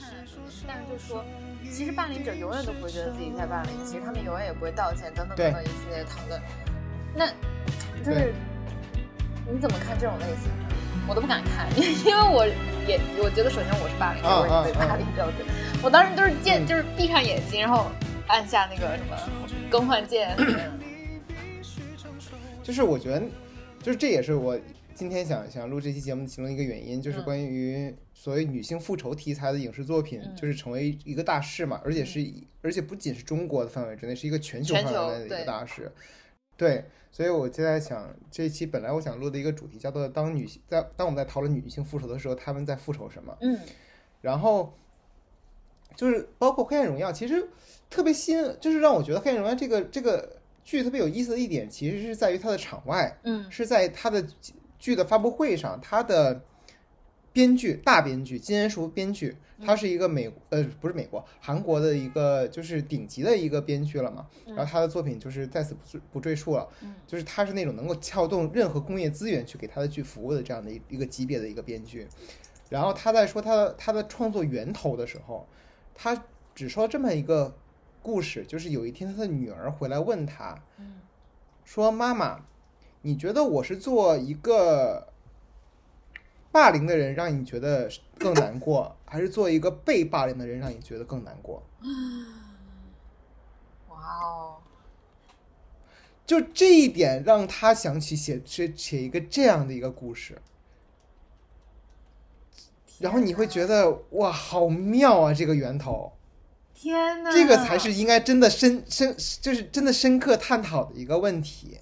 看，但是就说，其实霸凌者永远都不会觉得自己在霸凌，其实他们永远也不会道歉，等等等等一系列的讨论。那，就是你怎么看这种类型？我都不敢看，因因为我也我觉得，首先我是霸凌者，我也被霸凌者，我当时都是见，就是闭上眼睛，然后按下那个什么更换键。就是我觉得，就是这也是我今天想想录这期节目的其中一个原因，就是关于所谓女性复仇题材的影视作品，就是成为一个大势嘛，而且是而且不仅是中国的范围之内，是一个全球范围内的一个大势。对，所以我就在想，这一期本来我想录的一个主题叫做“当女性在当我们在讨论女性复仇的时候，她们在复仇什么？”嗯，然后就是包括《黑暗荣耀》，其实特别新，就是让我觉得《黑暗荣耀》这个这个。剧特别有意思的一点，其实是在于它的场外，嗯，是在它的剧的发布会上，他的编剧大编剧金恩淑编剧，他是一个美呃不是美国韩国的一个就是顶级的一个编剧了嘛，然后他的作品就是在此不不赘述了，就是他是那种能够撬动任何工业资源去给他的剧服务的这样的一一个级别的一个编剧，然后他在说他的他的创作源头的时候，他只说这么一个。故事就是有一天，他的女儿回来问他，说：“妈妈，你觉得我是做一个霸凌的人让你觉得更难过，还是做一个被霸凌的人让你觉得更难过？” 哇哦！就这一点让他想起写写写一个这样的一个故事，然后你会觉得哇，好妙啊！这个源头。天呐，这个才是应该真的深深，就是真的深刻探讨的一个问题。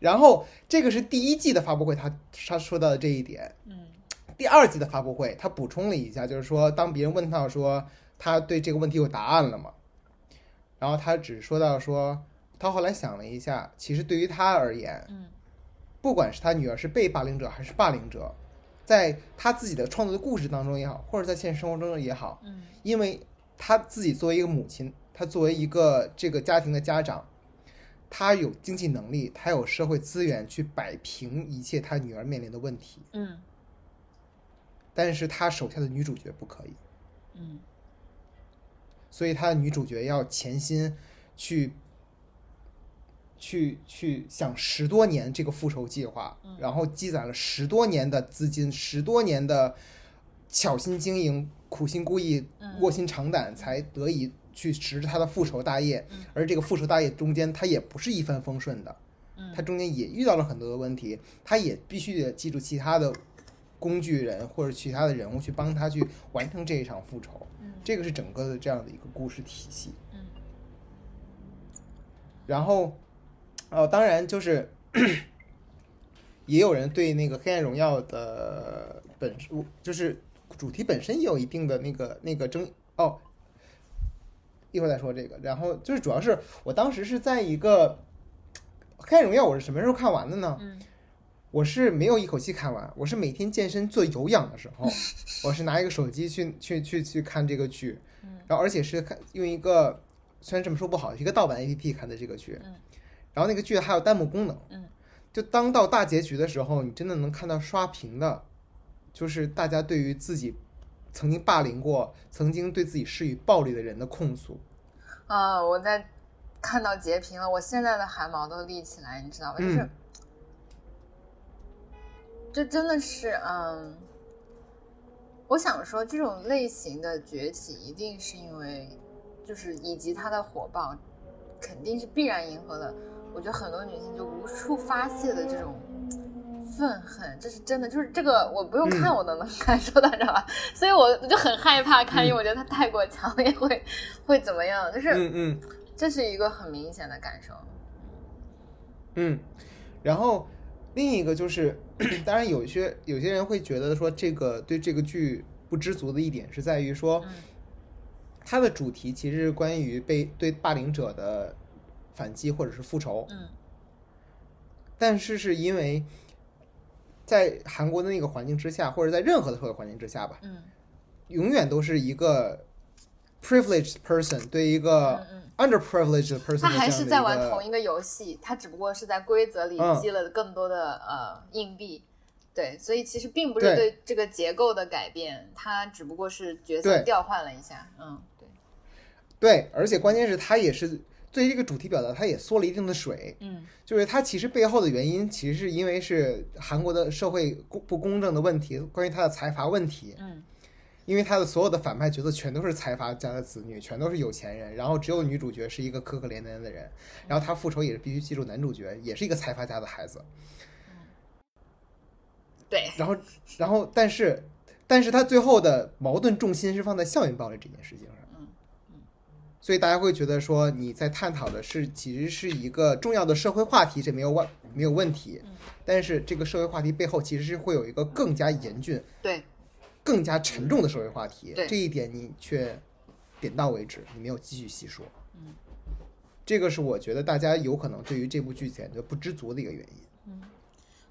然后这个是第一季的发布会，他他说到的这一点。嗯，第二季的发布会，他补充了一下，就是说，当别人问到说他对这个问题有答案了吗？然后他只说到说，他后来想了一下，其实对于他而言，嗯，不管是他女儿是被霸凌者还是霸凌者。在他自己的创作的故事当中也好，或者在现实生活中也好，嗯，因为他自己作为一个母亲，他作为一个这个家庭的家长，他有经济能力，他有社会资源去摆平一切他女儿面临的问题，嗯，但是他手下的女主角不可以，嗯，所以他的女主角要潜心去。去去想十多年这个复仇计划，然后积攒了十多年的资金，十多年的巧心经营、苦心孤诣、卧薪尝胆，才得以去实施他的复仇大业。而这个复仇大业中间，他也不是一帆风顺的，他中间也遇到了很多的问题，他也必须得记住其他的工具人或者其他的人物去帮他去完成这一场复仇。这个是整个的这样的一个故事体系。然后。哦，当然就是，也有人对那个《黑暗荣耀》的本就是主题本身也有一定的那个那个争哦，一会儿再说这个。然后就是主要是我当时是在一个《黑暗荣耀》，我是什么时候看完的呢？我是没有一口气看完，我是每天健身做有氧的时候，我是拿一个手机去去去去看这个剧，然后而且是看用一个虽然这么说不好，一个盗版 APP 看的这个剧。然后那个剧还有弹幕功能，嗯，就当到大结局的时候，你真的能看到刷屏的，就是大家对于自己曾经霸凌过、曾经对自己施以暴力的人的控诉。啊，我在看到截屏了，我现在的汗毛都立起来，你知道吗？就是，这真的是，嗯，我想说，这种类型的崛起，一定是因为，就是以及它的火爆，肯定是必然迎合了。我觉得很多女性就无处发泄的这种愤恨，这是真的，就是这个我不用看我都能感受到，知道吧？所以我我就很害怕看，因为我觉得他太过强烈，会会怎么样？就是嗯嗯，这是一个很明显的感受。嗯，然后另一个就是，当然有些有些人会觉得说，这个对这个剧不知足的一点是在于说，它的主题其实是关于被对霸凌者的。反击或者是复仇，嗯，但是是因为在韩国的那个环境之下，或者在任何的社会环境之下吧，嗯，永远都是一个 privileged person 对一个 underprivileged person，他还是在玩同一个游戏，他只不过是在规则里积了更多的呃硬币，对，所以其实并不是对。对这个结构的改变，他只不过是角色调换了一下。嗯，对，对，而且关键是他也是对这个主题表达，他也缩了一定的水。嗯。就是它其实背后的原因，其实是因为是韩国的社会公不公正的问题，关于他的财阀问题。嗯。因为他的所有的反派角色全都是财阀家的子女，全都是有钱人，然后只有女主角是一个可可怜怜的人，然后他复仇也是必须记住男主角也是一个财阀家的孩子，对，然后然后但是但是他最后的矛盾重心是放在校园暴力这件事情上，嗯所以大家会觉得说你在探讨的是其实是一个重要的社会话题，这没有问没有问题，嗯但是这个社会话题背后其实是会有一个更加严峻、对，更加沉重的社会话题，对这一点你却点到为止，你没有继续细说。嗯，这个是我觉得大家有可能对于这部剧感觉不知足的一个原因。嗯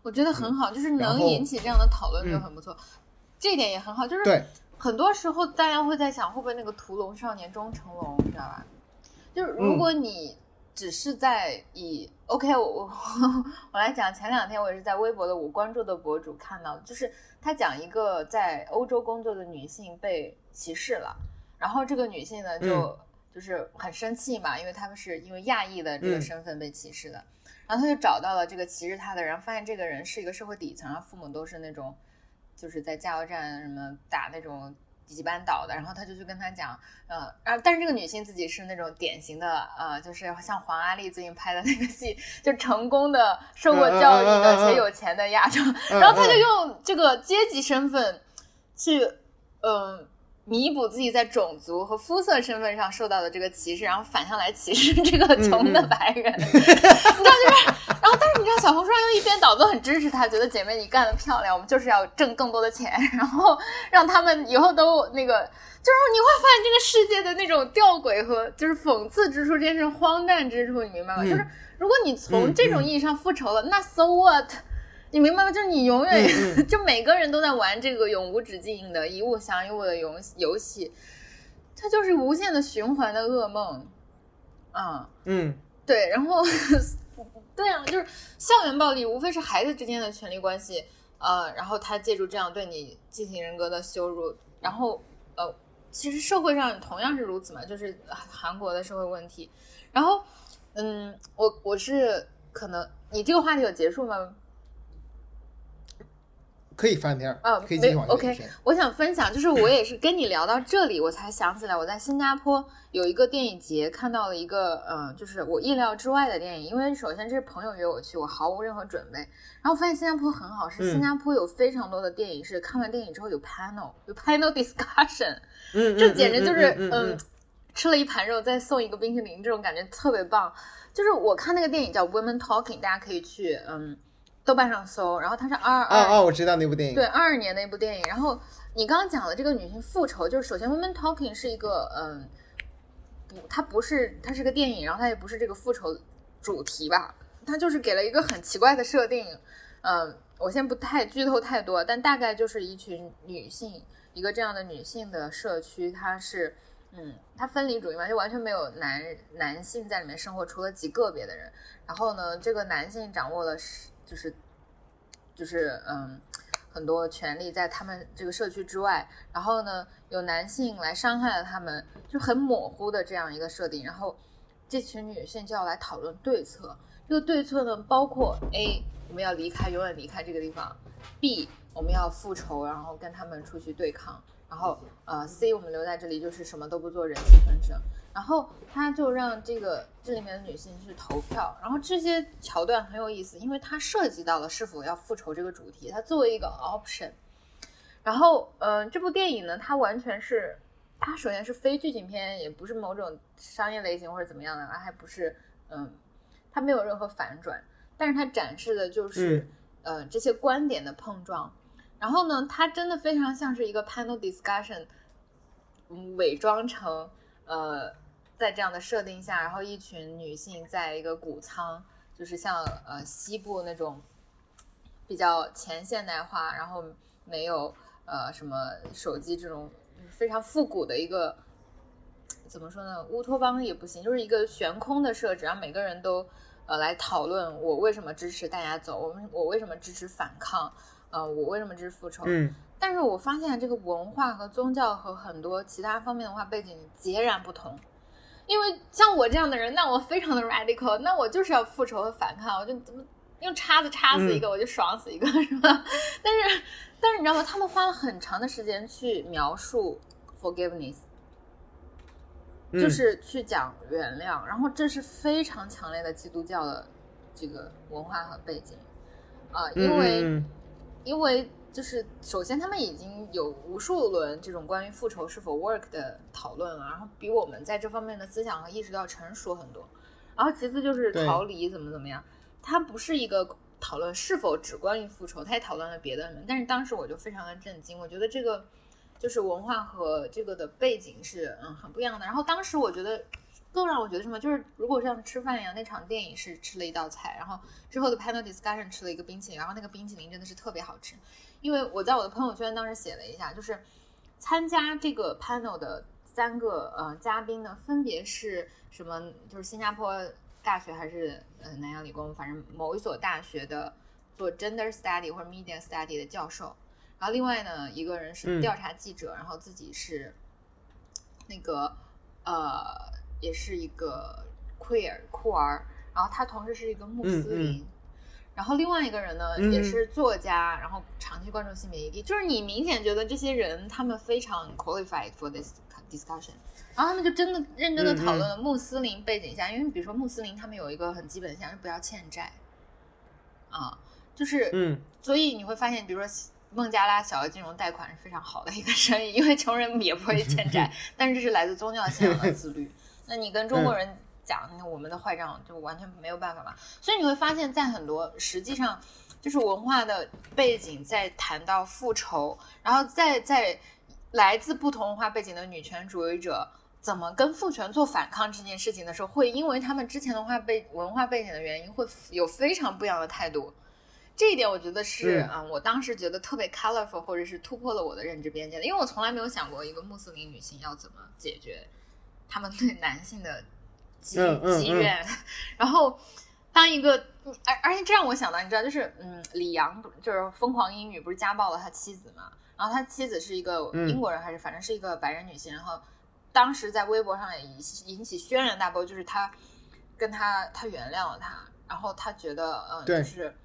我觉得很好，就是能引起这样的讨论就嗯很不错。这一点也很好，就是对，很多时候大家会在想，会不会那个屠龙少年终成龙，你知道吧？就是如嗯。果你只是在以、OK，我我 我来讲，前两天我也是在微博的我关注的博主看到的，就是他讲一个在欧洲工作的女性被歧视了，然后这个女性呢就、就是很生气嘛，因为他们是因为亚裔的这个嗯。身份被歧视的，然后他就找到了这个歧视他的人，发现这个人是一个社会底层，然后父母都是那种就是在加油站什么打那种几级班倒的，然后他就去跟他讲，呃，然后但是这个女性自己是那种典型的，呃，就是像黄阿丽最近拍的那个戏，就成功的受过教育的且有钱的亚洲，嗯然后他就嗯用这个阶级身份去，嗯、弥补自己在种族和肤色身份上受到的这个歧视，然后反向来歧视这个穷的嗯嗯白人，你知道就是，然后但是你知道小红书上又一边倒都很支持他，觉得姐妹你干得漂亮，我们就是要挣更多的钱，然后让他们以后都那个，就是你会发现这个世界的那种吊诡和就是讽刺之处，这是荒诞之处，你明白吗？嗯就是如果你从嗯这种意义上复仇了，那 so what？你明白吗？就是你永远、嗯 就每个人都在玩这个永无止境的一物降一物的游游戏，它就是无限的循环的噩梦，啊、嗯对，然后 对啊，就是校园暴力无非是孩子之间的权利关系，呃，然后他借助这样对你进行人格的羞辱，然后呃，其实社会上同样是如此嘛，就是韩国的社会问题。然后，嗯，我我是可能你这个话题有结束吗？可以翻篇儿，啊，可以继续没往下 OK。我想分享，就是我也是跟你聊到这里，我才想起来，我在新加坡有一个电影节看到了一个，呃，就是我意料之外的电影。因为首先这是朋友约我去，我毫无任何准备。然后发现新加坡很好，是嗯新加坡有非常多的电影是看完电影之后有 panel，有 panel discussion，嗯，这简直就是嗯嗯，吃了一盘肉再送一个冰淇淋，这种感觉特别棒。就是我看那个电影叫《Women Talking》，大家可以去嗯豆瓣上搜，然后它是二二啊啊，我知道那部电影。对，二二年的一部电影。然后你刚刚讲的这个女性复仇，就是首先《Women Talking》是一个，嗯，不，它不是，它是个电影，然后它也不是这个复仇主题吧，它就是给了一个很奇怪的设定。嗯，我先不太剧透太多，但大概就是一群女性，一个这样的女性的社区，它是。嗯，它分离主义嘛，就完全没有男男性在里面生活，除了极个别的人。然后呢，这个男性掌握了是就是就是嗯很多权利在他们这个社区之外，然后呢有男性来伤害了他们，就很模糊的这样一个设定。然后这群女性就要来讨论对策，这个对策呢包括 A 我们要离开，永远离开这个地方；B 我们要复仇，然后跟他们出去对抗。然后呃，C 我们留在这里就是什么都不做，忍气吞声。然后他就让这个这里面的女性去投票，然后这些桥段很有意思，因为它涉及到了是否要复仇这个主题，它作为一个 option。然后呃，这部电影呢，它完全是它首先是非剧情片，也不是某种商业类型或者怎么样的，它还不是嗯，它没有任何反转，但是它展示的就是、呃这些观点的碰撞。然后呢，它真的非常像是一个 panel discussion，嗯，伪装成呃，在这样的设定下，然后一群女性在一个谷仓，就是像呃西部那种比较前现代化，然后没有呃什么手机这种非常复古的一个怎么说呢？乌托邦也不行，就是一个悬空的设置，让每个人都呃来讨论我为什么支持大家走，我们我为什么支持反抗。呃，我为什么支持复仇？嗯但是我发现这个文化和宗教和很多其他方面的文化背景截然不同。因为像我这样的人，那我非常的 radical，那我就是要复仇和反抗，我就怎么用叉子叉死一个，我就爽死一个，是吧？但是，但是你知道吗？他们花了很长的时间去描述 forgiveness，嗯就是去讲原谅，然后这是非常强烈的基督教的这个文化和背景啊、因为。嗯因为就是首先他们已经有无数轮这种关于复仇是否 work 的讨论了，然后比我们在这方面的思想和意识都要成熟很多。然后其次就是逃离怎么怎么样，它不是一个讨论是否只关于复仇，它也讨论了别的人。但是当时我就非常的震惊，我觉得这个就是文化和这个的背景是嗯很不一样的。然后当时我觉得更让我觉得什么，就是如果像吃饭一样，那场电影是吃了一道菜，然后之后的 panel discussion 吃了一个冰淇淋，然后那个冰淇淋真的是特别好吃。因为我在我的朋友圈当时写了一下，就是参加这个 panel 的三个呃嘉宾呢，分别是什么？就是新加坡大学还是呃南洋理工，反正某一所大学的做 gender study 或者 media study 的教授。然后另外呢，一个人是嗯调查记者，然后自己是那个呃，也是一个 queer 酷儿，然后他同时是一个穆斯林。然后另外一个人呢，嗯。也是作家，然后长期关注性别议题，就是你明显觉得这些人他们非常 qualified for this discussion，然后他们就真的认真的讨论了穆斯林背景下，因为比如说穆斯林他们有一个很基本的项是不要欠债，啊，就是嗯。所以你会发现，比如说孟加拉小额金融贷款是非常好的一个生意，因为穷人也不会欠债，但是这是来自宗教信仰的自律。那你跟中国人讲，那我们的坏账就完全没有办法嘛。所以你会发现在很多实际上就是文化的背景，在谈到复仇，然后再在来自不同文化背景的女权主义者。怎么跟父权做反抗这件事情的时候，会因为他们之前的文化背文化背景的原因，会有非常不一样的态度。这一点我觉得是，嗯嗯，我当时觉得特别 colorful，或者是突破了我的认知边界的，因为我从来没有想过一个穆斯林女性要怎么解决他们对男性的积积怨。然后，当一个，而而且这让我想到，你知道，就是嗯，李阳就是疯狂英语，不是家暴了他妻子嘛？然后他妻子是一个嗯英国人，还是反正是一个白人女性，然后。当时在微博上也引引起轩然大波，就是他跟他他原谅了他，然后他觉得嗯，就是，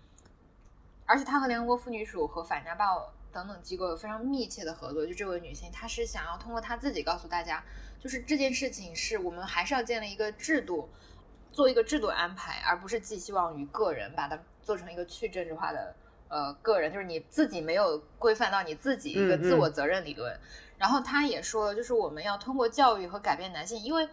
而且他和联合国妇女署和反家暴等等机构有非常密切的合作。就这位女性，她是想要通过她自己告诉大家，就是这件事情是我们还是要建立一个制度，做一个制度安排，而不是寄希望于个人，把它做成一个去政治化的呃个人，就是你自己没有规范到你自己一个自我责任理论。然后她也说了，就是我们要通过教育和改变男性，因为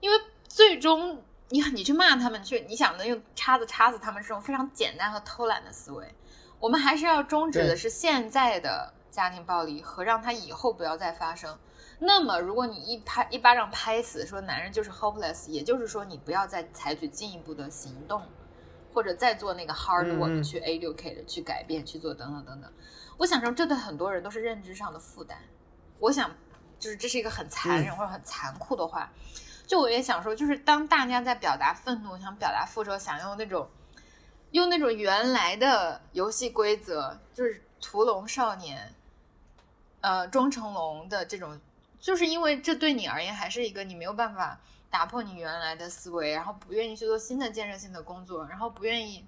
因为最终你你去骂他们，去你想能用叉子叉死他们这种非常简单和偷懒的思维，我们还是要终止的是现在的家庭暴力和让它以后不要再发生。那么，如果你一拍一巴掌拍死，说男人就是 hopeless，也就是说你不要再采取进一步的行动，或者再做那个 hard 嗯 work 嗯去 educate、去改变、去做等等等等。我想说，这对很多人都是认知上的负担。我想，就是这是一个很残忍或者很残酷的话。就我也想说，就是当大家在表达愤怒、想表达复仇、想用那种用那种原来的游戏规则，就是屠龙少年，呃，装成龙的这种，就是因为这对你而言还是一个你没有办法打破你原来的思维，然后不愿意去做新的建设性的工作，然后不愿意，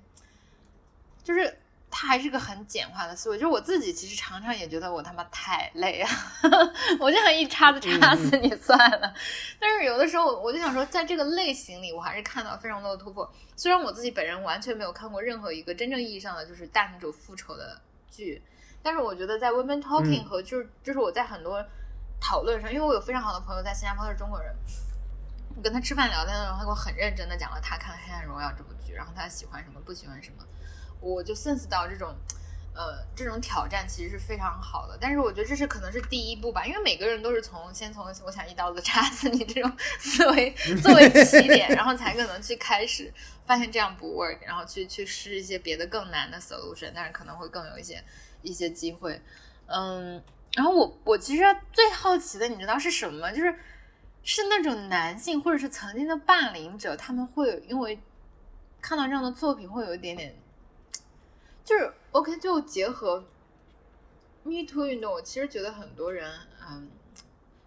就是。它还是个很简化的思维，就是我自己其实常常也觉得我他妈太累了，我就想一叉子叉死你算了。但是有的时候我就想说，在这个类型里，我还是看到非常多的突破。虽然我自己本人完全没有看过任何一个真正意义上的就是大女主复仇的剧，但是我觉得在 Women Talking 和就是就是我在很多讨论上，因为我有非常好的朋友在新加坡，他是中国人。我跟他吃饭聊天的时候，他给我很认真的讲了他看《黑暗荣耀》这部剧，然后他喜欢什么，不喜欢什么。我就 sense 到这种，呃，这种挑战其实是非常好的。但是我觉得这是可能是第一步吧，因为每个人都是从先从我想一刀子插死你这种思维作为起点，然后才可能去开始发现这样不 work，然后去去试一些别的更难的 solution，但是可能会更有一些一些机会。嗯，然后我我其实最好奇的，你知道是什么？就是是那种男性或者是曾经的霸凌者，他们会因为看到这样的作品会有一点点。就是 OK，就结合 Me Too 运动，我其实觉得很多人，嗯，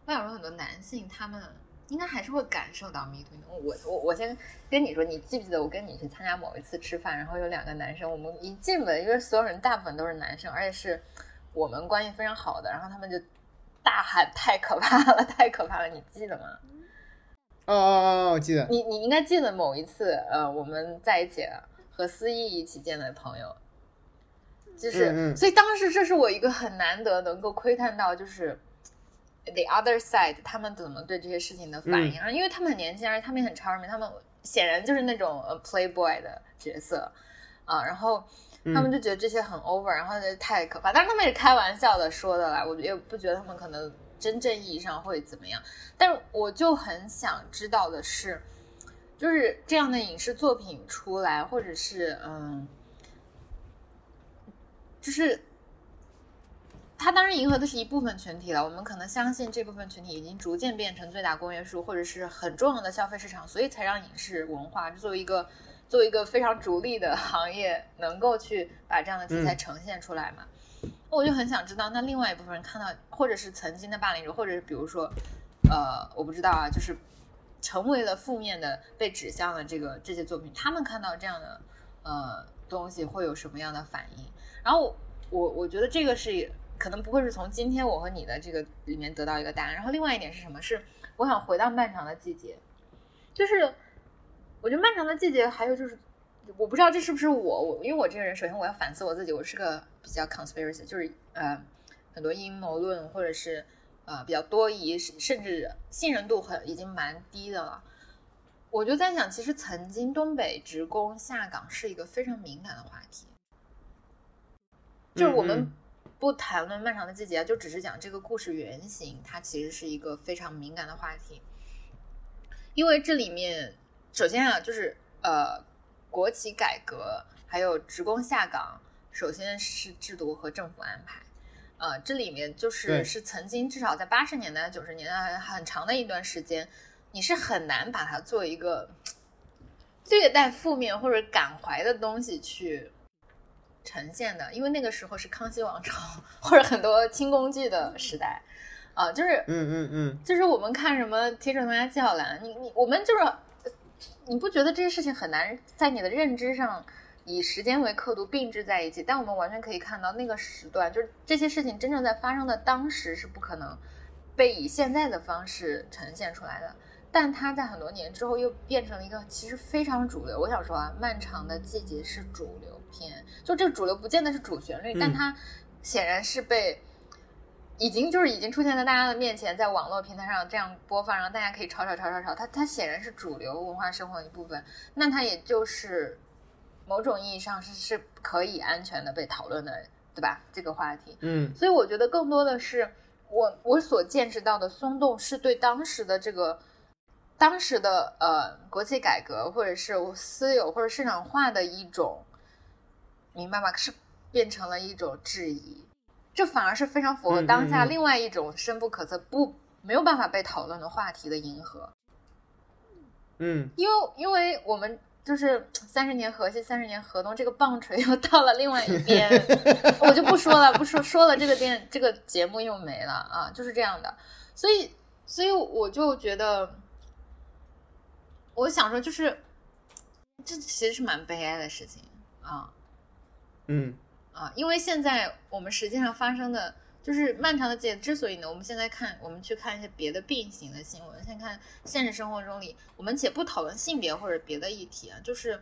我想说很多男性他们。应该还是会感受到 me too。我我我先跟你说，你记不记得我跟你去参加某一次吃饭，然后有两个男生，我们一进门，因为所有人大部分都是男生，而且是我们关系非常好的，然后他们就大喊太可怕了，太可怕了，你记得吗？哦哦哦，我记得。你你应该记得某一次，呃，我们在一起和思义一起见的朋友，就是，所以当时这是我一个很难得能够窥探到，就是。The other side，他们怎么对这些事情的反应啊？因为他们很年轻，而且他们也很超人，他们显然就是那种呃 playboy 的角色啊。然后他们就觉得这些很 over，然后就太可怕。但是他们也开玩笑的说的啦，我也不觉得他们可能真正意义上会怎么样。但是我就很想知道的是，就是这样的影视作品出来，或者是嗯，就是。它当然迎合的是一部分群体了，我们可能相信这部分群体已经逐渐变成最大公约数，或者是很重要的消费市场，所以才让影视文化作为一个作为一个非常逐利的 行业，能够去把这样的题材呈现出来嘛。我就很想知道，那另外一部分人看到，或者是曾经的霸凌者，或者是比如说，呃，我不知道啊，就是成为了负面的被指向的这个这些作品，他们看到这样的呃东西会有什么样的反应？然后我我觉得这个是。可能不会是从今天我和你的这个里面得到一个答案。然后另外一点是什么？是我想回到漫长的季节，就是我觉得漫长的季节还有就是，我不知道这是不是我我，因为我这个人首先我要反思我自己，我是个比较 conspiracy，就是呃很多阴谋论或者是呃比较多疑，甚至信任度很已经蛮低的了。我就在想，其实曾经东北职工下岗是一个非常敏感的话题，就是我们。不谈论漫长的季节，就只是讲这个故事原型，它其实是一个非常敏感的话题，因为这里面首先啊，就是呃，国企改革还有职工下岗，首先是制度和政府安排，呃，这里面就是是曾经至少在八十年代、九十年代很长的一段时间，你是很难把它做一个 略带负面或者感怀的东西去。呈现的，因为那个时候是康熙王朝或者很多清宫剧的时代，啊，就是，嗯嗯嗯，就是我们看什么《铁齿铜牙纪晓岚》，你你我们就是，你不觉得这些事情很难在你的认知上以时间为刻度并置在一起？但我们完全可以看到那个时段，就是这些事情真正在发生的当时是不可能被以现在的方式呈现出来的。但它在很多年之后又变成了一个其实非常主流。我想说啊，漫长的季节是主流片，就这个主流不见得是主旋律，但它显然是被已经就是已经出现在大家的面前，在网络平台上这样播放，然后大家可以吵吵吵吵吵。它它显然是主流文化生活的一部分，那它也就是某种意义上是是可以安全的被讨论的，对吧？这个话题，嗯，所以我觉得更多的是我我所见识到的松动是对当时的这个。当时的呃国企改革，或者是私有或者市场化的一种，明白吗？是变成了一种质疑，这反而是非常符合当下另外一种深不可测、不没有办法被讨论的话题的迎合。嗯，因为因为我们就是三十年河西，三十年河东，这个棒槌又到了另外一边，我就不说了，不说说了，这个电这个节目又没了啊，就是这样的。所以，所以我就觉得。我想说，就是这其实是蛮悲哀的事情啊，嗯啊，因为现在我们实际上发生的，就是漫长的节，之所以呢，我们现在看，我们去看一些别的并行的新闻，先看现实生活中里，我们且不讨论性别或者别的议题啊，就是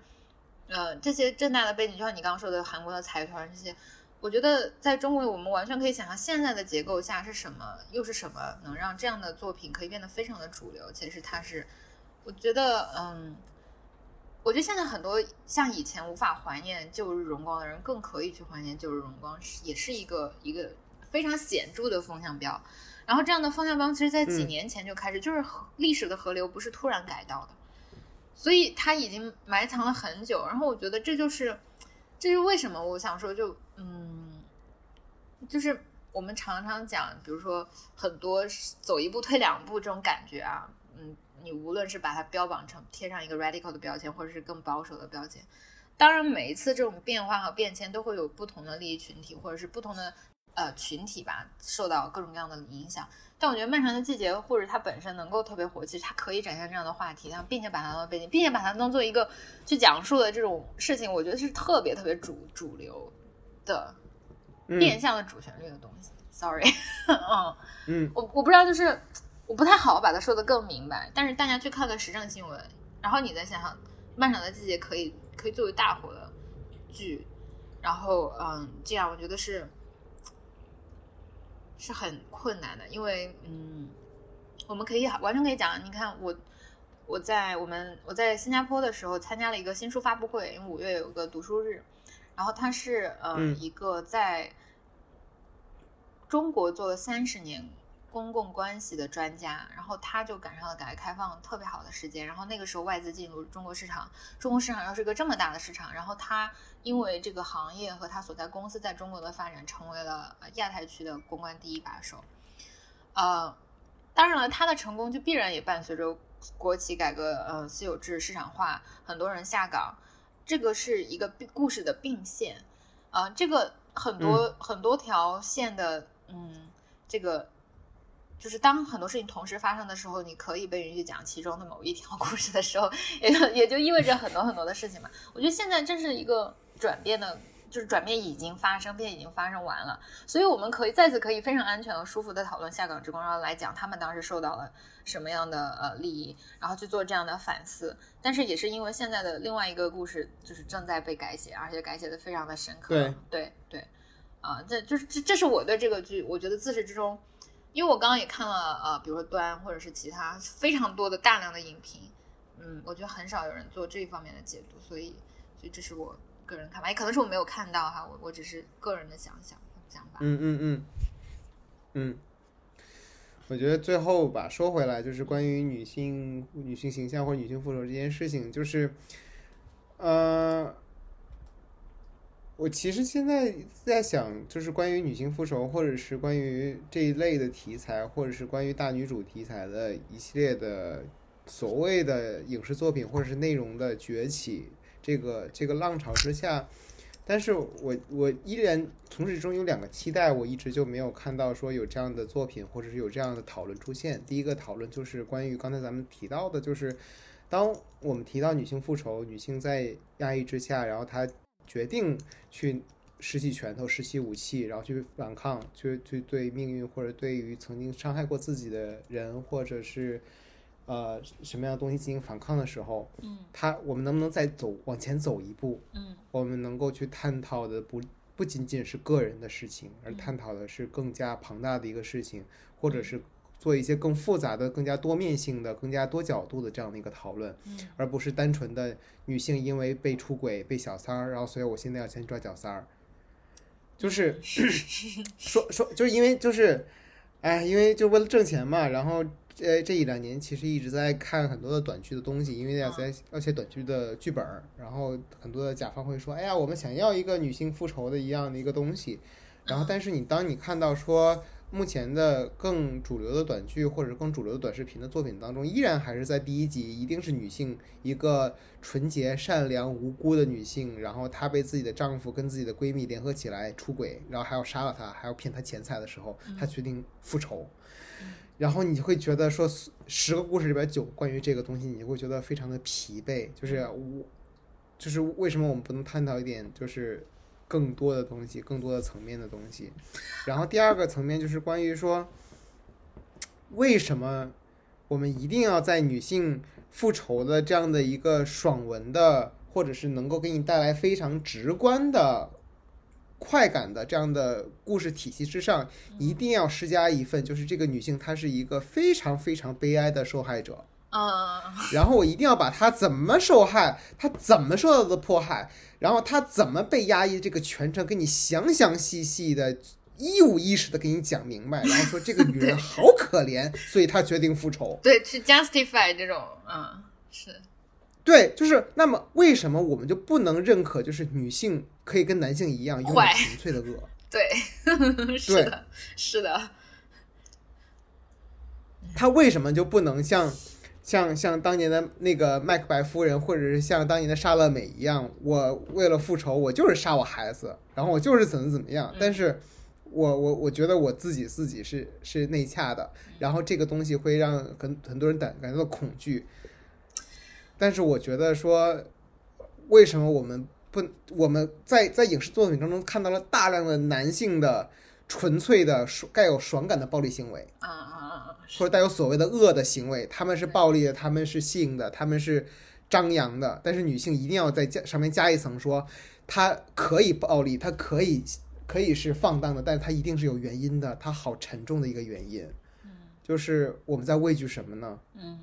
呃这些正大的背景，就像你刚刚说的韩国的财团这些，我觉得在中国，我们完全可以想象现在的结构下是什么，又是什么能让这样的作品可以变得非常的主流，其实它是。我觉得，嗯，我觉得现在很多像以前无法怀念旧日荣光的人，更可以去怀念旧日荣光，是也是一个一个非常显著的风向标。然后这样的风向标，其实在几年前就开始，就是历史的河流不是突然改道的，所以它已经埋藏了很久。然后我觉得这就是，这是为什么我想说，就嗯，就是我们常常讲，比如说很多走一步退两步这种感觉啊，嗯。你无论是把它标榜成贴上一个 radical 的标签，或者是更保守的标签，当然，每一次这种变化和变迁都会有不同的利益群体，或者是不同的呃群体吧，受到各种各样的影响。但我觉得《漫长的季节》或者它本身能够特别火，其实它可以展现这样的话题，然后并且把它当背景，并且把它当做一个去讲述的这种事情，我觉得是特别特别主主流的变相的主旋律的东西。Sorry，嗯嗯，我我不知道，就是我不太好把它说的更明白。但是大家去看看时政新闻，然后你再想想，《漫长的季节》可以可以作为大火的剧，然后嗯，这样我觉得是。是很困难的，因为嗯，我们可以完全可以讲，你看我我在我们我在新加坡的时候参加了一个新书发布会，因为五月有个读书日，然后它是嗯一个在中国做了三十年。公共关系的专家，然后他就赶上了改革开放特别好的时间，然后那个时候外资进入中国市场，中国市场又是一个这么大的市场，然后他因为这个行业和他所在公司在中国的发展，成为了亚太区的公关第一把手。呃，当然了，他的成功就必然也伴随着国企改革，呃，私有制市场化，很多人下岗，这个是一个故事的并线。啊，这个很多很多条线的，嗯，这个。就是当很多事情同时发生的时候，你可以被允许讲其中的某一条 故事的时候，也也就意味着很多很多的事情嘛。我觉得现在这是一个转变的，就是转变已经发生，并且已经发生完了，所以我们可以再次可以非常安全和舒服的讨论下岗职工，然后来讲他们当时受到了什么样的呃利益，然后去做这样的反思。但是也是因为现在的另外一个故事就是正在被改写，而且改写的非常的深刻。对对对，啊，这就是这这是我对这个剧，我觉得自始至终。因为我刚刚也看了，呃，比如说端或者是其他非常多的大量的影评，嗯，我觉得很少有人做这一方面的解读，所以，所以这是我个人看法，也可能是我没有看到哈，我我只是个人的想想想法。嗯嗯嗯，嗯，我觉得最后吧，说回来就是关于女性女性形象或者女性复仇这件事情，就是，呃。我其实现在在想，就是关于女性复仇，或者是关于这一类的题材，或者是关于大女主题材的一系列的所谓的影视作品或者是内容的崛起，这个这个浪潮之下，但是我我依然从始至终有两个期待，我一直就没有看到说有这样的作品，或者是有这样的讨论出现。第一个讨论就是关于刚才咱们提到的，就是当我们提到女性复仇，女性在压抑之下，然后她。决定去拾起拳头、拾起武器，然后去反抗，去去对命运或者对于曾经伤害过自己的人，或者是呃什么样的东西进行反抗的时候，嗯，他我们能不能再走往前走一步？嗯，我们能够去探讨的不不仅仅是个人的事情，而探讨的是更加庞大的一个事情，或者是。做一些更复杂的、更加多面性的、更加多角度的这样的一个讨论，而不是单纯的女性因为被出轨、被小三儿，然后所以我现在要先抓小三儿，就是 说说，就是因为就是，哎，因为就为了挣钱嘛。然后呃，这一两年其实一直在看很多的短剧的东西，因为要在要写短剧的剧本，然后很多的甲方会说，哎呀，我们想要一个女性复仇的一样的一个东西。然后，但是你当你看到说。目前的更主流的短剧或者更主流的短视频的作品当中，依然还是在第一集，一定是女性一个纯洁、善良、无辜的女性，然后她被自己的丈夫跟自己的闺蜜联合起来出轨，然后还要杀了她，还要骗她钱财的时候，她决定复仇。然后你会觉得说，十个故事里边九关于这个东西，你会觉得非常的疲惫。就是我，就是为什么我们不能探讨一点，就是。更多的东西，更多的层面的东西。然后第二个层面就是关于说，为什么我们一定要在女性复仇的这样的一个爽文的，或者是能够给你带来非常直观的快感的这样的故事体系之上，一定要施加一份，就是这个女性她是一个非常非常悲哀的受害者。嗯，然后我一定要把他怎么受害，他怎么受到的迫害。然后他怎么被压抑？这个全程给你详详细细的、一五一十的给你讲明白。然后说这个女人好可怜，所以她决定复仇。对，去 justify 这种，嗯，是。对，就是那么为什么我们就不能认可，就是女性可以跟男性一样拥有纯粹的恶？对，是的，是的。他为什么就不能像？像像当年的那个麦克白夫人，或者是像当年的莎乐美一样，我为了复仇，我就是杀我孩子，然后我就是怎么怎么样。但是我我我觉得我自己自己是是内洽的，然后这个东西会让很很多人感感觉到恐惧。但是我觉得说，为什么我们不我们在在影视作品当中看到了大量的男性的纯粹的带有爽感的暴力行为？啊啊啊！或者带有所谓的恶的行为，他们是暴力的，他们是性的，他们是张扬的。但是女性一定要在加上面加一层，说她可以暴力，她可以可以是放荡的，但是她一定是有原因的，她好沉重的一个原因。嗯，就是我们在畏惧什么呢？嗯，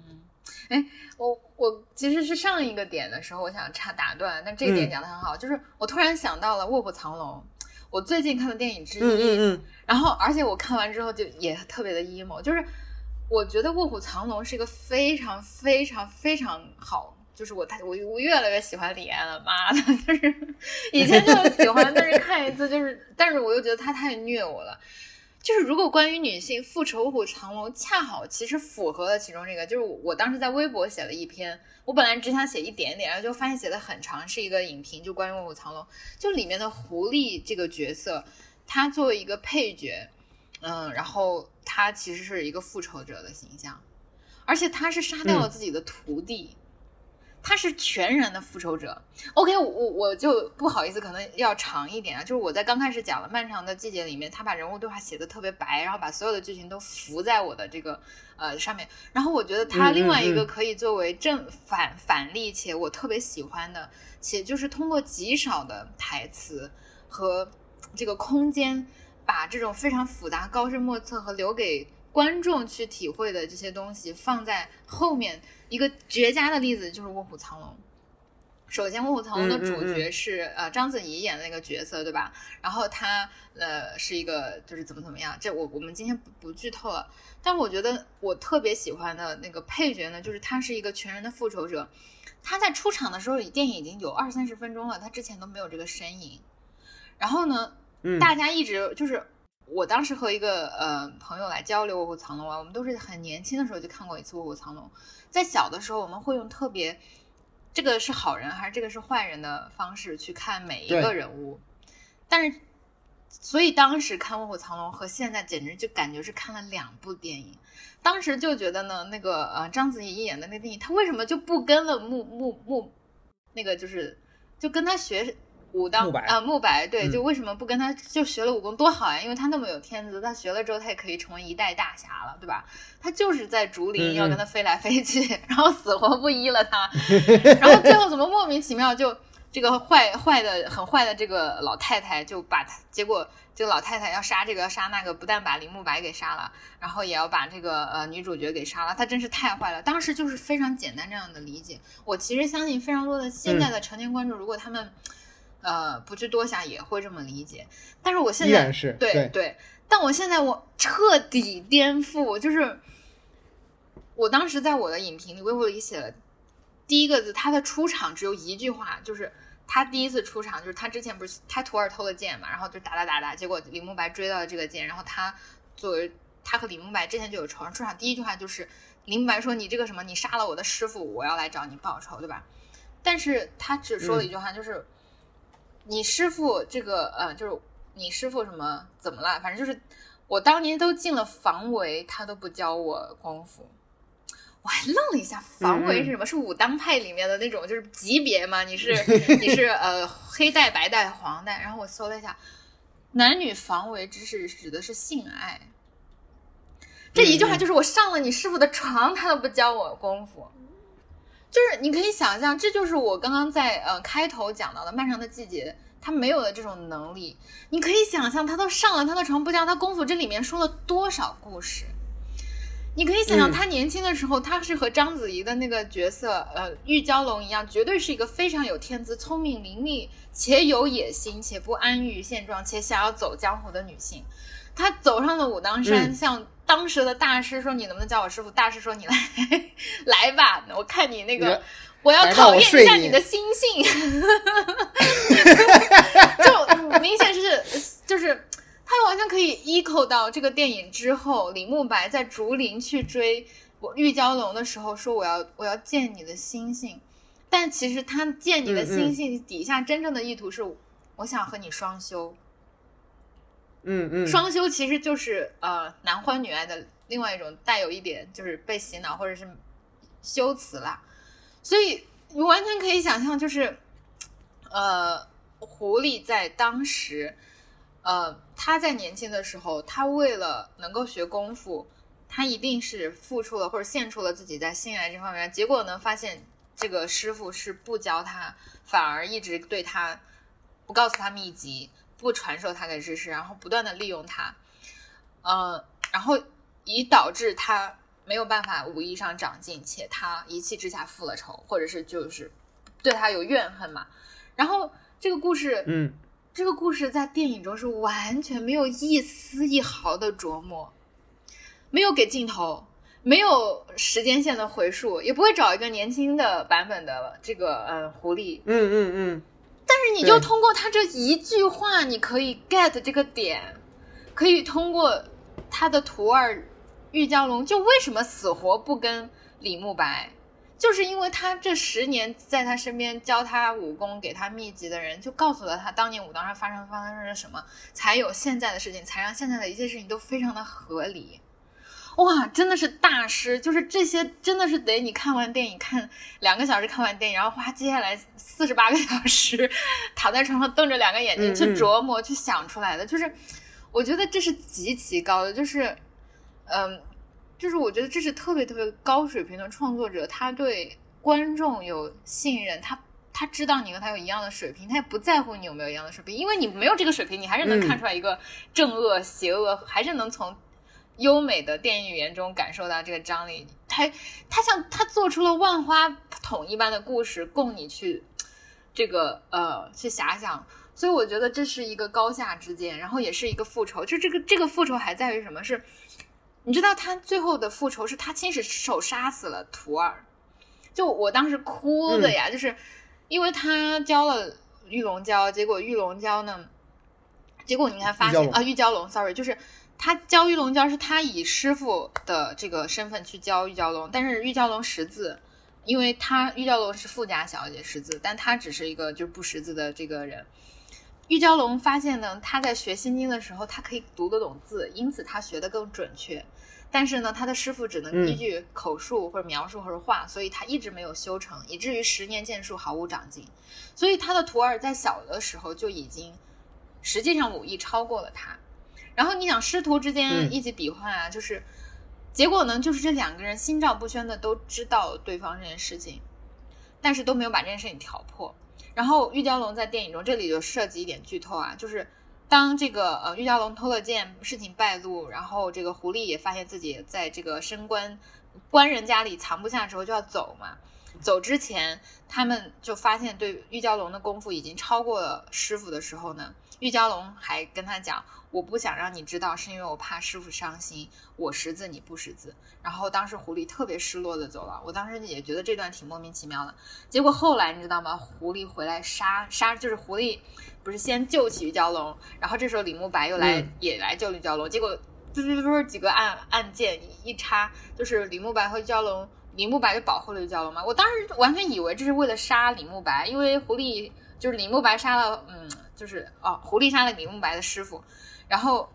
哎，我我其实是上一个点的时候，我想插打断，但这个点讲的很好，就是我突然想到了《卧虎藏龙》，我最近看的电影之一。嗯嗯嗯。然后，而且我看完之后就也特别的 emo，就是。我觉得《卧虎藏龙》是一个非常非常非常好，就是我太我我越来越喜欢李安了，妈的，就是 以前就喜欢，但是看一次就是，但是我又觉得他太虐我了。就是如果关于女性复仇《卧虎藏龙》，恰好其实符合了其中这个，就是我当时在微博写了一篇，我本来只想写一点点，然后就发现写的很长，是一个影评，就关于《卧虎藏龙》，就里面的狐狸这个角色，他作为一个配角。嗯，然后他其实是一个复仇者的形象，而且他是杀掉了自己的徒弟，他是全然的复仇者。OK，我我就不好意思，可能要长一点啊。就是我在刚开始讲了《漫长的季节》里面，他把人物对话写的特别白，然后把所有的剧情都浮在我的这个呃上面。然后我觉得他另外一个可以作为正反反例，且我特别喜欢的，且就是通过极少的台词和这个空间。把这种非常复杂、高深莫测和留给观众去体会的这些东西放在后面，一个绝佳的例子就是《卧虎藏龙》。首先，《卧虎藏龙》的主角是呃章子怡演的那个角色，对吧？然后他呃是一个就是怎么怎么样，这我我们今天不不剧透了。但我觉得我特别喜欢的那个配角呢，就是他是一个全人的复仇者。他在出场的时候，电影已经有二三十分钟了，他之前都没有这个身影。然后呢？大家一直就是，我当时和一个呃朋友来交流《卧虎藏龙》啊，我们都是很年轻的时候就看过一次《卧虎藏龙》。在小的时候，我们会用特别这个是好人还是这个是坏人的方式去看每一个人物。但是，所以当时看《卧虎藏龙》和现在简直就感觉是看了两部电影。当时就觉得呢，那个呃章子怡演的那个电影，她为什么就不跟了木木木那个就是就跟他学？武当啊，慕白对，就为什么不跟他就学了武功多好呀？因为他那么有天资，他学了之后，他也可以成为一代大侠了，对吧？他就是在竹林要跟他飞来飞去，然后死活不依了他，然后最后怎么莫名其妙就这个坏坏的很坏的这个老太太就把他，结果这个老太太要杀这个要杀那个，不但把林慕白给杀了，然后也要把这个呃女主角给杀了，他真是太坏了。当时就是非常简单这样的理解，我其实相信非常多的现在的成年观众，如果他们。呃，不去多想也会这么理解，但是我现在是对对，但我现在我彻底颠覆，就是我当时在我的影评里微博里写了第一个字，他的出场只有一句话，就是他第一次出场，就是他之前不是他徒儿偷了剑嘛，然后就打打打打，结果李慕白追到了这个剑，然后他作为他和李慕白之前就有仇，出场第一句话就是李慕白说你这个什么，你杀了我的师傅，我要来找你报仇，对吧？但是他只说了一句话，就是。你师傅这个呃，就是你师傅什么怎么了？反正就是我当年都进了防围，他都不教我功夫。我还愣了一下，防围是什么？是武当派里面的那种就是级别吗？你是 你是呃黑带、白带、黄带？然后我搜了一下，男女防围知识指的是性爱。这一句话就是我上了你师傅的床，他都不教我功夫。就是你可以想象，这就是我刚刚在呃开头讲到的漫长的季节，他没有的这种能力。你可以想象，他都上了他的床不教他功夫，这里面说了多少故事？你可以想象，他年轻的时候，他是和章子怡的那个角色呃玉娇龙一样，绝对是一个非常有天资、聪明伶俐且有野心且不安于现状且想要走江湖的女性。他走上了武当山，向当时的大师说：“你能不能叫我师傅？”大师说：“你来，来吧，我看你那个，我要考验一下你的心性。”就明显是，就是他完全可以 echo 到这个电影之后，李慕白在竹林去追我玉娇龙的时候说我要我要见你的心性，但其实他见你的心性底下真正的意图是我想和你双修。嗯嗯，双修其实就是呃男欢女爱的另外一种带有一点就是被洗脑或者是修辞啦，所以你完全可以想象，就是呃狐狸在当时，呃他在年轻的时候，他为了能够学功夫，他一定是付出了或者献出了自己在性爱这方面，结果呢发现这个师傅是不教他，反而一直对他不告诉他秘籍。不传授他的知识，然后不断的利用他，呃，然后以导致他没有办法武艺上长进，且他一气之下复了仇，或者是就是对他有怨恨嘛。然后这个故事，嗯，这个故事在电影中是完全没有一丝一毫的琢磨，没有给镜头，没有时间线的回溯，也不会找一个年轻的版本的这个嗯狐狸，嗯嗯嗯。但是你就通过他这一句话，你可以 get 这个点，可以通过他的徒儿玉娇龙，就为什么死活不跟李慕白，就是因为他这十年在他身边教他武功、给他秘籍的人，就告诉了他当年武当上发生发生了什么，才有现在的事情，才让现在的一切事情都非常的合理。哇，真的是大师！就是这些，真的是得你看完电影，看两个小时看完电影，然后花接下来四十八个小时躺在床上瞪着两个眼睛去琢磨、去想出来的。就是我觉得这是极其高的，就是嗯，就是我觉得这是特别特别高水平的创作者，他对观众有信任，他他知道你和他有一样的水平，他也不在乎你有没有一样的水平，因为你没有这个水平，你还是能看出来一个正恶邪恶，还是能从。优美的电影语言中感受到这个张力，他他像他做出了万花筒一般的故事供你去这个呃去遐想，所以我觉得这是一个高下之间，然后也是一个复仇。就这个这个复仇还在于什么？是你知道他最后的复仇是他亲手杀死了徒儿，就我当时哭的呀，就是因为他教了玉龙蛟，结果玉龙蛟呢，结果你看发现啊玉蛟龙，sorry，就是。他教玉龙教是他以师傅的这个身份去教玉娇龙，但是玉娇龙识字，因为他玉娇龙是富家小姐识字，但他只是一个就是不识字的这个人。玉娇龙发现呢，他在学心经的时候，他可以读得懂字，因此他学得更准确。但是呢，他的师傅只能依据口述或者描述或者画，所以他一直没有修成，以至于十年剑术毫无长进。所以他的徒儿在小的时候就已经实际上武艺超过了他。然后你想师徒之间一起比划啊，就是结果呢，就是这两个人心照不宣的都知道对方这件事情，但是都没有把这件事情挑破。然后玉娇龙在电影中这里就涉及一点剧透啊，就是当这个呃玉娇龙偷了剑，事情败露，然后这个狐狸也发现自己在这个升官官人家里藏不下之后就要走嘛，走之前他们就发现对玉娇龙的功夫已经超过了师傅的时候呢，玉娇龙还跟他讲。我不想让你知道，是因为我怕师傅伤心。我识字，你不识字。然后当时狐狸特别失落的走了。我当时也觉得这段挺莫名其妙的。结果后来你知道吗？狐狸回来杀杀，就是狐狸不是先救起玉蛟龙，然后这时候李慕白又来也来救玉蛟龙。结果嘟嘟嘟几个按按键一插，就是李慕白和玉蛟龙，李慕白就保护了玉蛟龙嘛。我当时完全以为这是为了杀李慕白，因为狐狸就是李慕白杀了，嗯，就是哦，狐狸杀了李慕白的师傅。然后，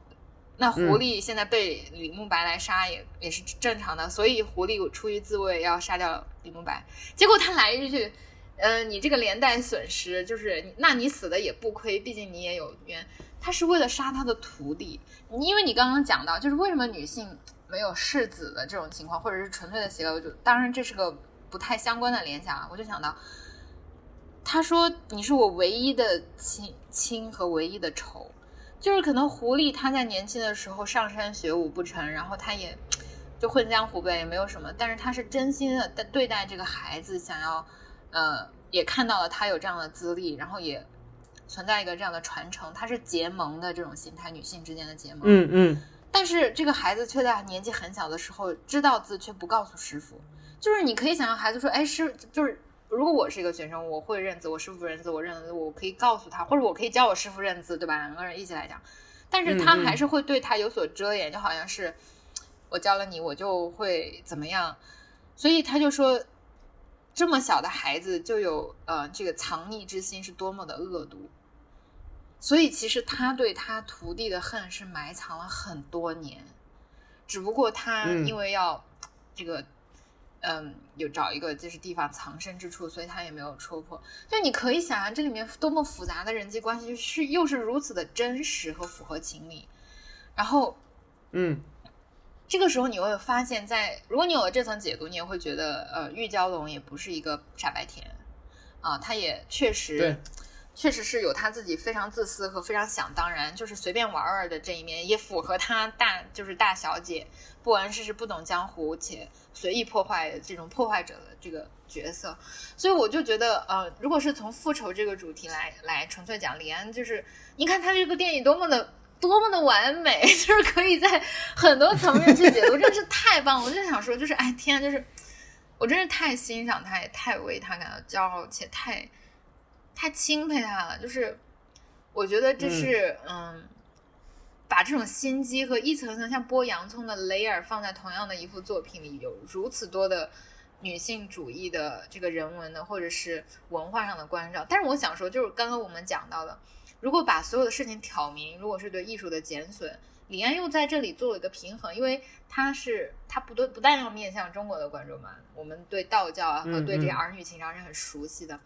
那狐狸现在被李慕白来杀也也是正常的，所以狐狸出于自卫要杀掉李慕白。结果他来一句：“呃，你这个连带损失就是，那你死的也不亏，毕竟你也有冤。”他是为了杀他的徒弟，因为你刚刚讲到，就是为什么女性没有世子的这种情况，或者是纯粹的邪恶，就当然这是个不太相关的联想啊。我就想到，他说：“你是我唯一的亲亲和唯一的仇。”就是可能狐狸它在年轻的时候上山学武不成，然后它也就混江湖呗，也没有什么。但是它是真心的对待这个孩子，想要呃，也看到了他有这样的资历，然后也存在一个这样的传承。他是结盟的这种心态，女性之间的结盟。嗯嗯。但是这个孩子却在年纪很小的时候知道字，却不告诉师傅。就是你可以想象，孩子说：“哎，师，就是。”如果我是一个学生，我会认字，我师傅认字，我认字，我可以告诉他，或者我可以教我师傅认字，对吧？两个人一起来讲，但是他还是会对他有所遮掩，就好像是，我教了你，我就会怎么样。所以他就说，这么小的孩子就有呃这个藏匿之心，是多么的恶毒。所以其实他对他徒弟的恨是埋藏了很多年，只不过他因为要这个。嗯，有找一个就是地方藏身之处，所以他也没有戳破。就你可以想象这里面多么复杂的人际关系，是又是如此的真实和符合情理。然后，嗯，这个时候你会发现，在如果你有了这层解读，你也会觉得，呃，玉娇龙也不是一个傻白甜啊，他也确实。确实是有他自己非常自私和非常想当然，就是随便玩玩的这一面，也符合他大就是大小姐不谙世事、不懂江湖且随意破坏这种破坏者的这个角色。所以我就觉得，呃，如果是从复仇这个主题来来纯粹讲李安，就是你看他这个电影多么的多么的完美，就是可以在很多层面去解读，真是太棒了。我就想说，就是哎天，就是我真是太欣赏他，也太为他感到骄傲，且太。太钦佩他了，就是我觉得这是嗯，把这种心机和一层层像剥洋葱的 layer 放在同样的一幅作品里，有如此多的女性主义的这个人文的或者是文化上的关照。但是我想说，就是刚刚我们讲到的，如果把所有的事情挑明，如果是对艺术的减损，李安又在这里做了一个平衡，因为他是他不对不但要面向中国的观众嘛，我们对道教啊和对这些儿女情长是很熟悉的。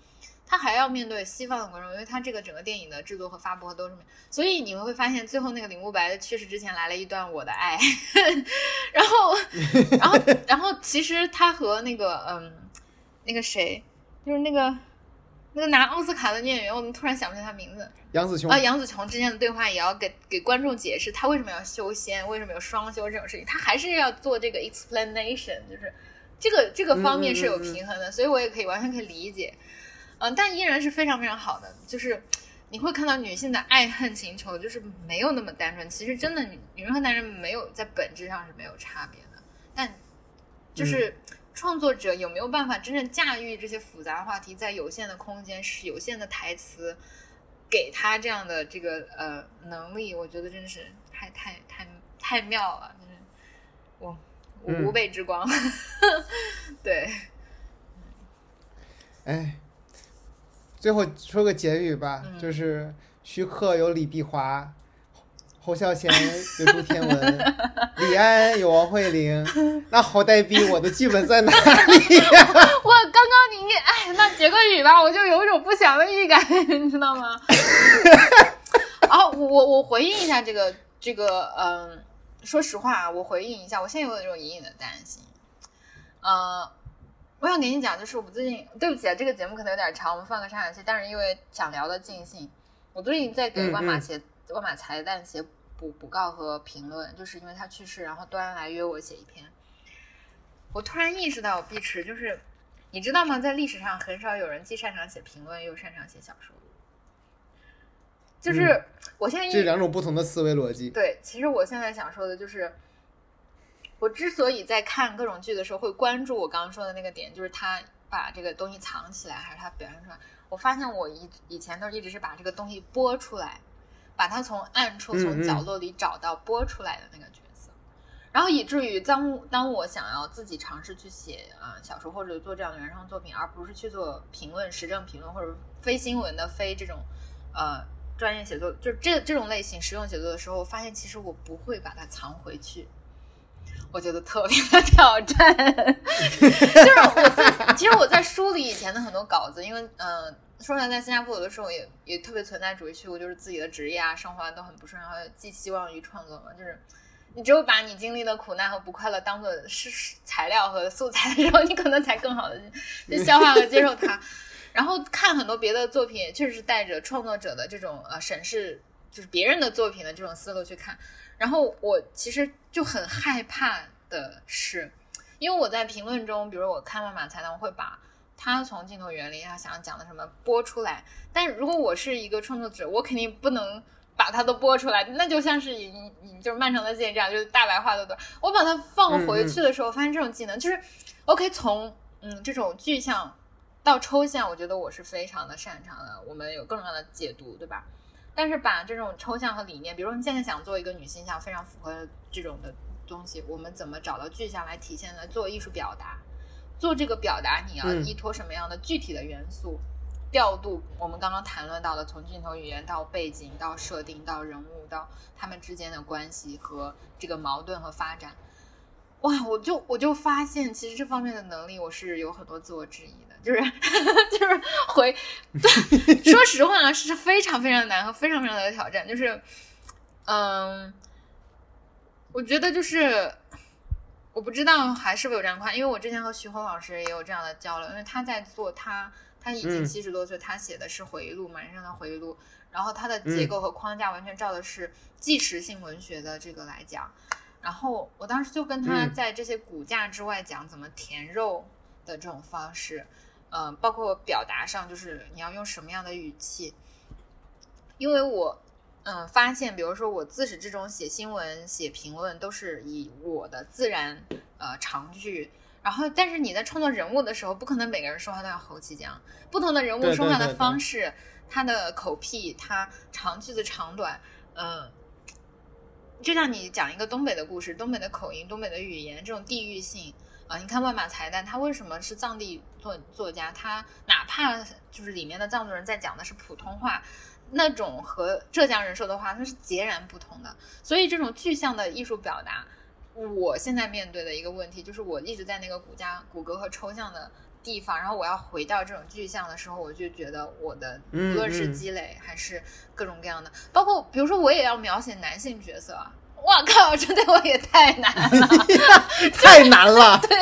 他还要面对西方的观众，因为他这个整个电影的制作和发布都是，所以你们会发现最后那个李慕白去世之前来了一段我的爱，然后，然后，然后其实他和那个嗯，那个谁，就是那个那个拿奥斯卡的演员，我们突然想不起他名字，杨紫琼啊，杨紫琼之间的对话也要给给观众解释他为什么要修仙，为什么有双修这种事情，他还是要做这个 explanation，就是这个这个方面是有平衡的，所以我也可以完全可以理解。嗯，但依然是非常非常好的，就是你会看到女性的爱恨情仇，就是没有那么单纯。其实真的女女人和男人没有在本质上是没有差别的，但就是创作者有没有办法真正驾驭这些复杂话题，在有限的空间、是有限的台词，给他这样的这个呃能力，我觉得真的是太太太太妙了，就是我无辈之光，对，哎。最后说个结语吧，就是徐克有李碧华，侯孝贤有朱天文，李安有王慧玲，那好呆逼我的剧本在哪里呀？我刚刚你哎，那结个语吧，我就有一种不祥的预感，你知道吗？啊，我我我回应一下这个这个，嗯，说实话，我回应一下，我现在有这种隐隐的担心，呃。我想给你讲，就是我最近，对不起啊，这个节目可能有点长，我们放个上下期。但是因为想聊的尽兴，我最近在给万马写万马才旦写补补告和评论，就是因为他去世，然后端来约我写一篇。我突然意识到，碧池就是你知道吗？在历史上很少有人既擅长写评论又擅长写小说。就是我现在这两种不同的思维逻辑。对，其实我现在想说的就是。我之所以在看各种剧的时候会关注我刚刚说的那个点，就是他把这个东西藏起来，还是他表现出来？我发现我以以前都一直是把这个东西播出来，把它从暗处、从角落里找到播出来的那个角色，然后以至于当当我想要自己尝试去写啊小说或者做这样的原创作品，而不是去做评论、时政评论或者非新闻的、非这种呃专业写作，就这这种类型实用写作的时候，我发现其实我不会把它藏回去。我觉得特别的挑战，就是我在其实我在梳理以前的很多稿子，因为嗯，说来在新加坡有的时候也也特别存在主义虚无，就是自己的职业啊、生活啊都很不顺，然后寄希望于创作嘛，就是你只有把你经历的苦难和不快乐当做是材料和素材的时候，你可能才更好的去消化和接受它。然后看很多别的作品，也确实是带着创作者的这种呃审视，就是别人的作品的这种思路去看。然后我其实就很害怕的是，因为我在评论中，比如我看万马才旦，我会把他从镜头原理他想要讲的什么播出来。但如果我是一个创作者，我肯定不能把它都播出来，那就像是你你就是漫长的剑这样，就是大白话的多。我把它放回去的时候，发现这种技能就是，OK，从嗯这种具象到抽象，我觉得我是非常的擅长的。我们有各种各样的解读，对吧？但是把这种抽象和理念，比如说你现在想做一个女性像，非常符合这种的东西，我们怎么找到具象来体现呢？做艺术表达，做这个表达，你要嗯依托什么样的具体的元素？调度我们刚刚谈论到的，从镜头语言到背景到设定到人物到他们之间的关系和这个矛盾和发展。哇，我就我就发现，其实这方面的能力我是有很多自我质疑的，就是 就是回，说实话啊，是非常非常难和非常非常的挑战，就是嗯，我觉得就是我不知道还是不是有这样的话，因为我之前和徐红老师也有这样的交流，因为他在做他他已经嗯。七十多岁，他写的是回忆录嘛，人生的回忆录，然后他的结构和框架完全照的是纪实性文学的这个来讲。然后我当时就跟他嗯。在这些骨架之外讲怎么填肉的这种方式，呃，包括表达上，就是你要用什么样的语气。因为我嗯发现，比如说我自始至终写新闻、写评论都是以我的自然呃长句。然后，但是你在创作人物的时候，不可能每个人说话都要猴气讲，不同的人物说话的对对方式，他的口癖，他长句子长短，嗯、就像你讲一个东北的故事，东北的口音、东北的语言，这种地域性啊、你看万马才旦，他为什么是藏地作作家？他哪怕就是里面的藏族人在讲的是普通话，那种和浙江人说的话，那是截然不同的。所以这种具象的艺术表达，我现在面对的一个问题就是，我一直在那个骨架、骨骼和抽象的地方，然后我要回到这种具象的时候，我就觉得我的嗯无论是嗯积累还是各种各样的，包括比如说我也要描写男性角色啊。哇靠！这对我也太难了。太难了。对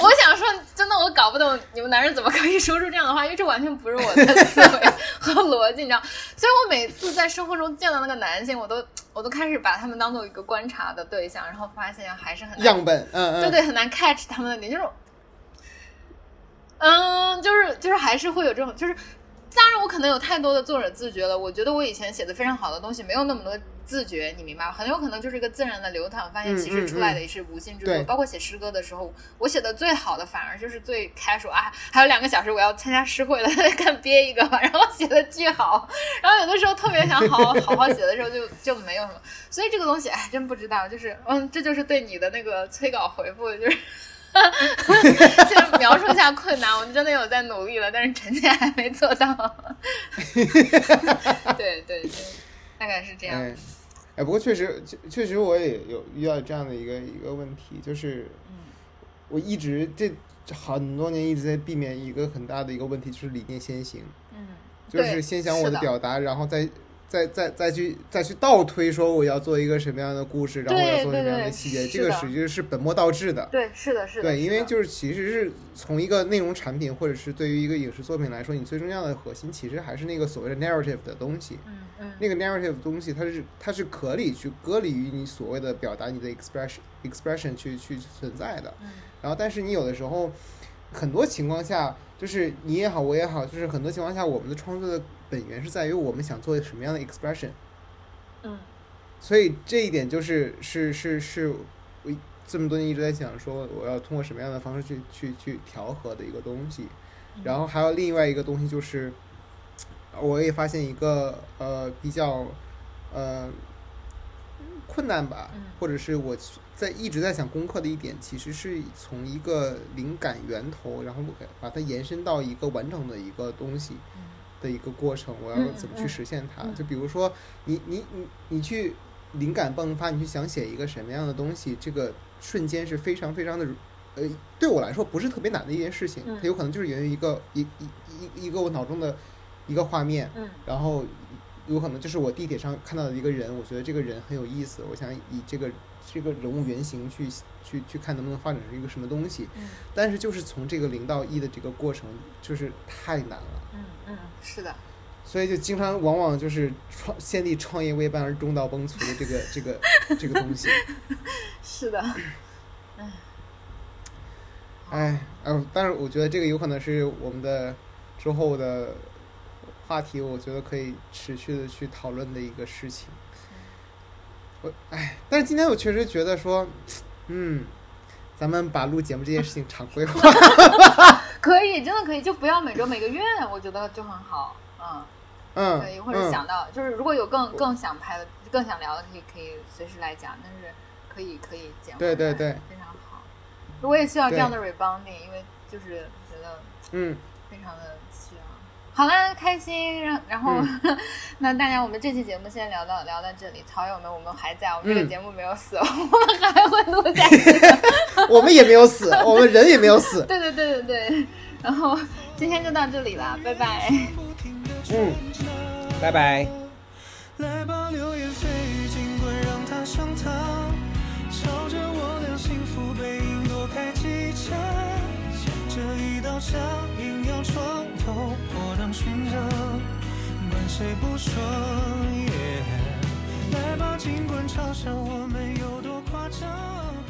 我想说，真的，我搞不懂你们男人怎么可以说出这样的话，因为这完全不是我的思维和逻辑，你知道。所以我每次在生活中见到那个男性，我都 我都开始把他们当做一个观察的对象，然后发现还是很难样本，嗯嗯，对对，很难 catch 他们的点，就是，嗯，就是就是还是会有这种，就是，当然我可能有太多的作者自觉了，我觉得我以前写的非常好的东西没有那么多自觉，你明白吗？很有可能就是一个自然的流淌，发现嗯其实嗯出来的也是无心之作。对包括写诗歌的时候，我写的最好的反而就是最 casual 啊，还有两个小时我要参加诗会了，看憋一个吧，然后写的巨好，然后有的时候特别想好好 好好写的时候就就没有什么，所以这个东西哎真不知道，就是嗯，这就是对你的那个催稿回复就是。就是描述一下困难，我们真的有在努力了，但是臣妾还没做到。对对对，大概是这样。哎，哎，不过确实，确确实我也有遇到这样的一个一个问题，就是嗯。我一直这这很多年一直在避免一个很大的一个问题，就是理念先行，嗯，就是先想我的。表达，然后再再再再去再去倒推说我要做一个什么样的故事，然后我要做什么样的细节，这个实际是本末倒置的。对，是的，是的。对，因为就是其实是从一个内容产品或者是对于一个影视作品来说，你最重要的核心其实还是那个所谓的 narrative 的东西。嗯嗯那个 narrative 的东西，它是它是可以去隔离于你所谓的表达你的 expression expression 去去存在的。嗯然后，但是你有的时候，很多情况下，就是你也好，我也好，就是很多情况下，我们的创作的本源是在于我们想做什么样的 expression。嗯所以这一点就是是是是我这么多年一直在想说，我要通过什么样的方式去去去调和的一个东西。然后还有另外一个东西就是，我也发现一个呃比较呃困难吧嗯，或者是我在一直在想攻克的一点，其实是从一个灵感源头，然后给把它延伸到一个完整的一个东西嗯的一个过程，我要嗯怎么去嗯实现它？嗯就比如说你你你你去灵感迸发，你去想写一个什么样的东西，这个瞬间是非常非常的。呃，对我来说不是特别难的一件事情，嗯它有可能就是源于一个一一一一个我脑中的一个画面，嗯然后有可能就是我地铁上看到的一个人，我觉得这个人很有意思，我想以这个这个人物原型去去去看能不能发展成一个什么东西。嗯但是就是从这个零到一的这个过程，就是太难了，嗯嗯，是的，所以就经常往往就是创先帝创业未半而中道崩殂的这个这个这个东西。是的。哎，嗯，但是我觉得这个有可能是我们的之后的话题，我觉得可以持续的去讨论的一个事情。我哎，但是今天我确实觉得说，嗯，咱们把录节目这件事情常规化。可以，真的可以，就不要每周每个月，我觉得就很好。嗯，嗯，可以，或者嗯想到，就是如果有更更想拍的、更想聊的，可以可以随时来讲。但是可以可以捡回来。对对对，非常好。我也需要这样的 rebounding，因为就是觉得嗯，非常的。好了，开心，然然后、嗯 那大家，我们这期节目先聊到聊到这里，草友们，我们还在，我们这个嗯节目没有死，我们还会录下去。我们也没有死，我们人也没有死。对对对对对，然后今天就到这里了，拜拜。嗯，拜拜。来吧，流言蜚语，尽管让它上膛，朝着我俩幸福背影躲开几刀下硬要闯头，我当巡者，管谁不说？来吧，尽管嘲笑我们有多夸张。